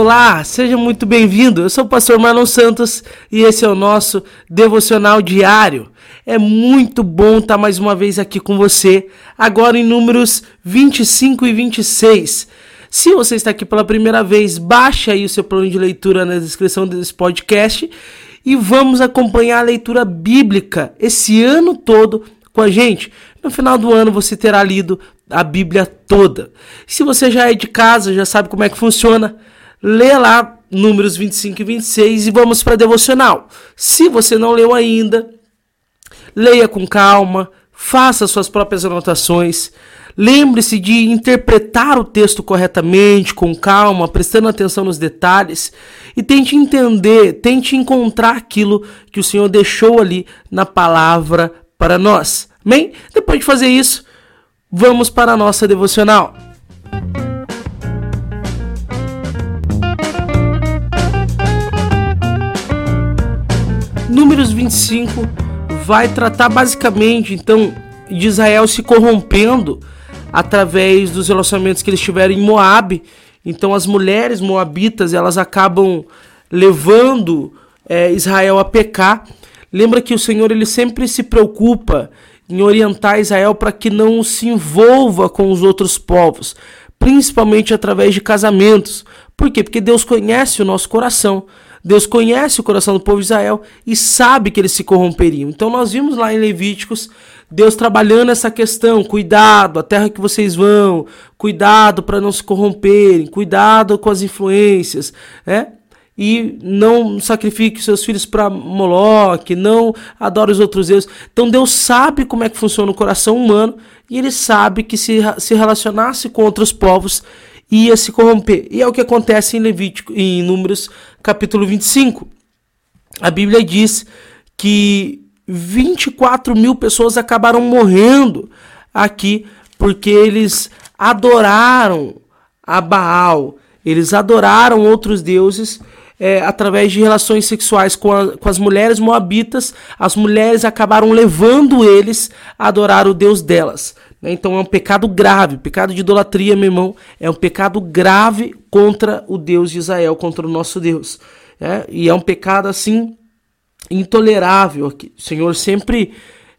Olá, seja muito bem-vindo. Eu sou o pastor Marlon Santos e esse é o nosso devocional diário. É muito bom estar mais uma vez aqui com você, agora em números 25 e 26. Se você está aqui pela primeira vez, baixe aí o seu plano de leitura na descrição desse podcast e vamos acompanhar a leitura bíblica esse ano todo com a gente. No final do ano você terá lido a Bíblia toda. Se você já é de casa, já sabe como é que funciona, lê lá números 25 e 26 e vamos para devocional. Se você não leu ainda, leia com calma, faça suas próprias anotações. Lembre-se de interpretar o texto corretamente, com calma, prestando atenção nos detalhes e tente entender, tente encontrar aquilo que o Senhor deixou ali na palavra para nós. Amém? Depois de fazer isso, vamos para a nossa devocional. 25 vai tratar basicamente então de Israel se corrompendo através dos relacionamentos que eles tiveram em Moab. Então as mulheres moabitas elas acabam levando é, Israel a pecar. Lembra que o Senhor ele sempre se preocupa em orientar Israel para que não se envolva com os outros povos, principalmente através de casamentos. Por quê? Porque Deus conhece o nosso coração. Deus conhece o coração do povo de Israel e sabe que eles se corromperiam. Então nós vimos lá em Levíticos Deus trabalhando essa questão, cuidado, a terra que vocês vão, cuidado para não se corromperem, cuidado com as influências, né? E não sacrifique seus filhos para Moloque, não adore os outros deuses. Então Deus sabe como é que funciona o coração humano e ele sabe que se, se relacionasse com outros povos ia se corromper. E é o que acontece em Levítico, em Números capítulo 25. A Bíblia diz que 24 mil pessoas acabaram morrendo aqui porque eles adoraram a Baal, eles adoraram outros deuses é, através de relações sexuais com, a, com as mulheres moabitas. As mulheres acabaram levando eles a adorar o Deus delas. Né? Então é um pecado grave, pecado de idolatria, meu irmão, é um pecado grave contra o Deus de Israel, contra o nosso Deus. Né? E é um pecado assim intolerável. O Senhor sempre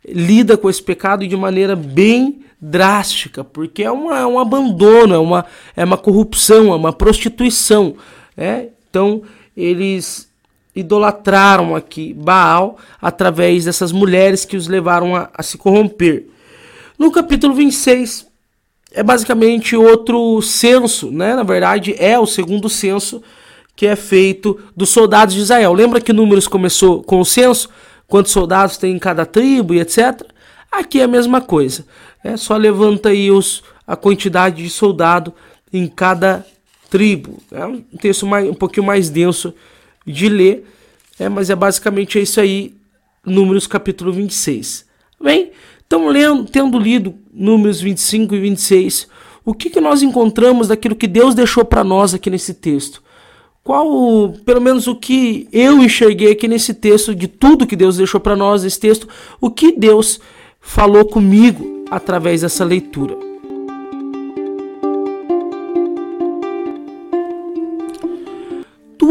lida com esse pecado de maneira bem drástica, porque é, uma, é um abandono, é uma, é uma corrupção, é uma prostituição. Né? Então, eles idolatraram aqui Baal através dessas mulheres que os levaram a, a se corromper. No capítulo 26, é basicamente outro censo, né? Na verdade, é o segundo censo que é feito dos soldados de Israel. Lembra que Números começou com o censo? Quantos soldados tem em cada tribo e etc. Aqui é a mesma coisa. É só levanta aí os, a quantidade de soldado em cada tribo. É um texto mais, um pouquinho mais denso de ler, é, mas é basicamente isso aí, Números capítulo 26. Bem, então lendo, tendo lido Números 25 e 26, o que, que nós encontramos daquilo que Deus deixou para nós aqui nesse texto? qual, pelo menos o que eu enxerguei aqui nesse texto, de tudo que Deus deixou para nós, esse texto, o que Deus falou comigo através dessa leitura.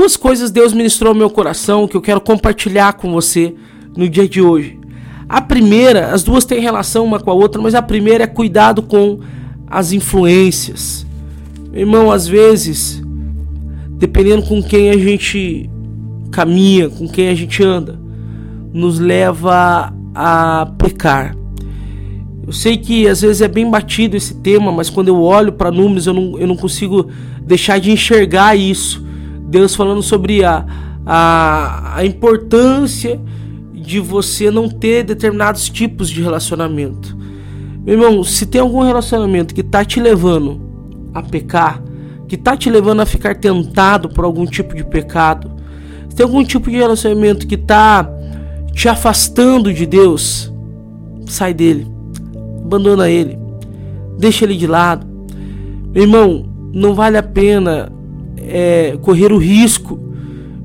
Duas coisas Deus ministrou ao meu coração que eu quero compartilhar com você no dia de hoje. A primeira, as duas têm relação uma com a outra, mas a primeira é cuidado com as influências. Irmão, às vezes dependendo com quem a gente caminha, com quem a gente anda, nos leva a pecar. Eu sei que às vezes é bem batido esse tema, mas quando eu olho para números eu não, eu não consigo deixar de enxergar isso. Deus falando sobre a, a, a importância de você não ter determinados tipos de relacionamento. Meu irmão, se tem algum relacionamento que está te levando a pecar, que está te levando a ficar tentado por algum tipo de pecado, se tem algum tipo de relacionamento que está te afastando de Deus, sai dele, abandona ele, deixa ele de lado. Meu irmão, não vale a pena é, correr o risco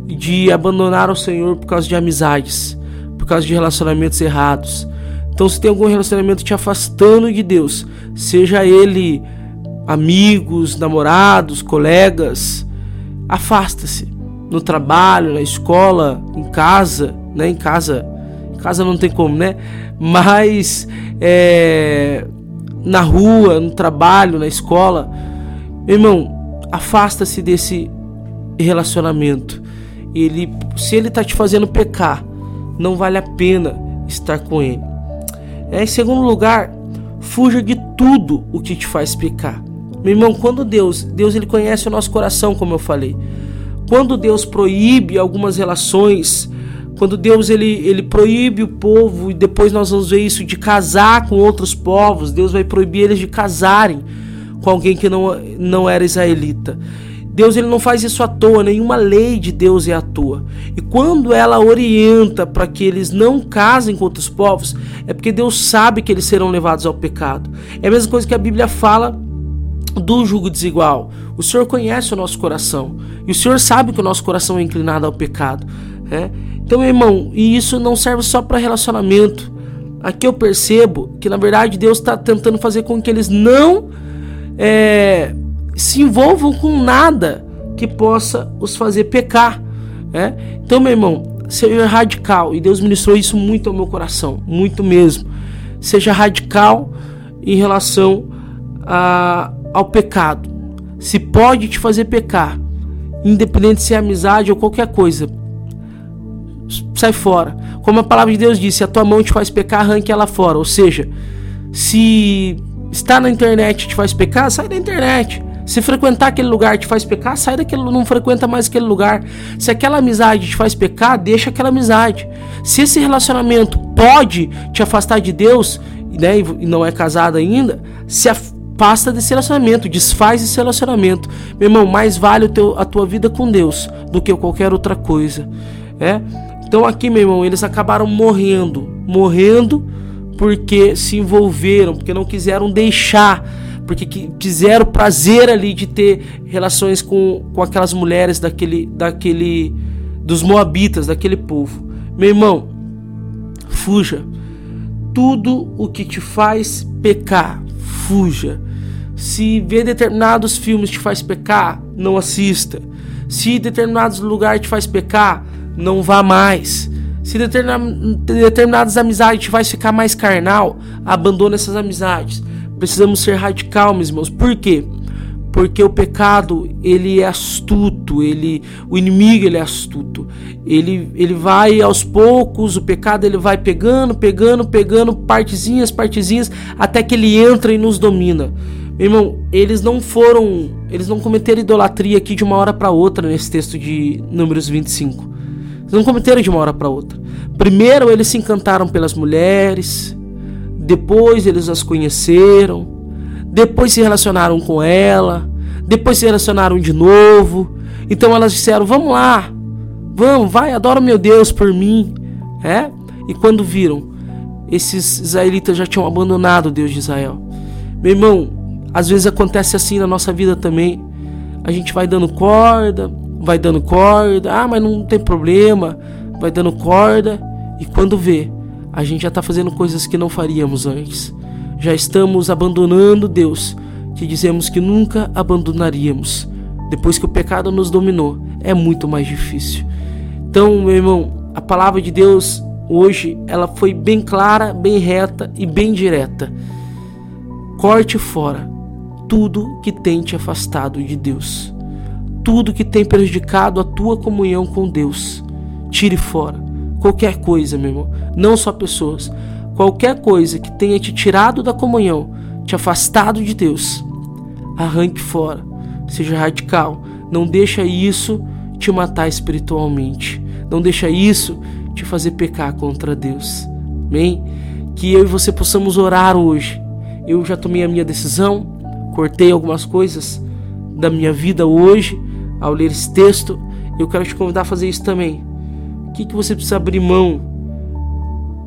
de abandonar o Senhor por causa de amizades, por causa de relacionamentos errados. Então, se tem algum relacionamento te afastando de Deus, seja ele amigos, namorados, colegas, afasta-se no trabalho, na escola, em casa, né? Em casa, em casa não tem como, né? Mas é, na rua, no trabalho, na escola, meu irmão, afasta-se desse relacionamento. Ele, se ele está te fazendo pecar, não vale a pena estar com ele. É, em segundo lugar, fuja de tudo o que te faz pecar. Meu irmão, quando Deus, Deus ele conhece o nosso coração, como eu falei. Quando Deus proíbe algumas relações, quando Deus ele, ele proíbe o povo e depois nós vamos ver isso de casar com outros povos, Deus vai proibir eles de casarem com alguém que não, não era israelita. Deus ele não faz isso à toa, nenhuma lei de Deus é à toa. E quando ela orienta para que eles não casem com outros povos, é porque Deus sabe que eles serão levados ao pecado. É a mesma coisa que a Bíblia fala do jugo desigual. O Senhor conhece o nosso coração e o Senhor sabe que o nosso coração é inclinado ao pecado. Né? Então, meu irmão, e isso não serve só para relacionamento. Aqui eu percebo que na verdade Deus está tentando fazer com que eles não é, se envolvam com nada que possa os fazer pecar. Né? Então, meu irmão, seja radical. E Deus ministrou isso muito ao meu coração, muito mesmo. Seja radical em relação a, ao pecado. Se pode te fazer pecar, independente se é amizade ou qualquer coisa, sai fora. Como a palavra de Deus disse, se a tua mão te faz pecar, arranque ela fora. Ou seja, se está na internet te faz pecar, sai da internet. Se frequentar aquele lugar te faz pecar, sai daquele, não frequenta mais aquele lugar. Se aquela amizade te faz pecar, deixa aquela amizade. Se esse relacionamento pode te afastar de Deus, né, e não é casado ainda, se afasta desse relacionamento, desfaz esse relacionamento. Meu irmão, mais vale teu, a tua vida com Deus do que qualquer outra coisa. É? Então aqui, meu irmão, eles acabaram morrendo, morrendo porque se envolveram, porque não quiseram deixar porque quiseram prazer ali de ter relações com, com aquelas mulheres daquele, daquele, dos moabitas, daquele povo. Meu irmão, fuja. Tudo o que te faz pecar, fuja. Se ver determinados filmes te faz pecar, não assista. Se determinados lugares te faz pecar, não vá mais. Se determinadas amizades faz ficar mais carnal, abandone essas amizades. Precisamos ser radical, meus irmãos. Por quê? Porque o pecado, ele é astuto, ele, o inimigo, ele é astuto. Ele, ele vai aos poucos, o pecado ele vai pegando, pegando, pegando partezinhas, partezinhas, até que ele entra e nos domina. Meu irmão, eles não foram, eles não cometeram idolatria aqui de uma hora para outra nesse texto de Números 25. Não cometeram de uma hora para outra. Primeiro eles se encantaram pelas mulheres, depois eles as conheceram, depois se relacionaram com ela, depois se relacionaram de novo. Então elas disseram: Vamos lá, vamos, vai, adora meu Deus por mim. É? E quando viram, esses israelitas já tinham abandonado o Deus de Israel. Meu irmão, às vezes acontece assim na nossa vida também. A gente vai dando corda, vai dando corda, ah, mas não tem problema, vai dando corda, e quando vê, a gente já está fazendo coisas que não faríamos antes. Já estamos abandonando Deus, que dizemos que nunca abandonaríamos. Depois que o pecado nos dominou, é muito mais difícil. Então, meu irmão, a palavra de Deus hoje, ela foi bem clara, bem reta e bem direta. Corte fora tudo que tem te afastado de Deus. Tudo que tem prejudicado a tua comunhão com Deus. Tire fora qualquer coisa, meu irmão, não só pessoas, qualquer coisa que tenha te tirado da comunhão, te afastado de Deus, arranque fora, seja radical, não deixa isso te matar espiritualmente, não deixa isso te fazer pecar contra Deus. Amém? Que eu e você possamos orar hoje. Eu já tomei a minha decisão, cortei algumas coisas da minha vida hoje ao ler esse texto. Eu quero te convidar a fazer isso também que, que você precisa abrir mão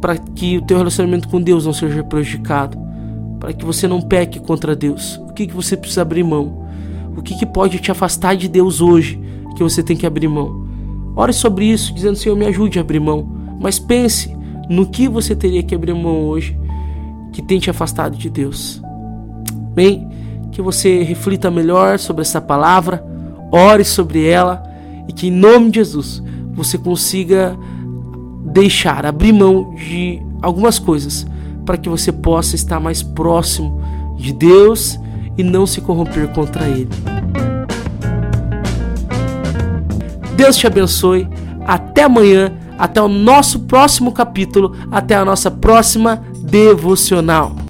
para que o teu relacionamento com Deus não seja prejudicado? Para que você não peque contra Deus? O que, que você precisa abrir mão? O que, que pode te afastar de Deus hoje que você tem que abrir mão? Ore sobre isso, dizendo: Senhor, me ajude a abrir mão. Mas pense no que você teria que abrir mão hoje que tem te afastado de Deus. Bem, que você reflita melhor sobre essa palavra, ore sobre ela e que em nome de Jesus você consiga deixar, abrir mão de algumas coisas para que você possa estar mais próximo de Deus e não se corromper contra Ele. Deus te abençoe. Até amanhã, até o nosso próximo capítulo, até a nossa próxima devocional.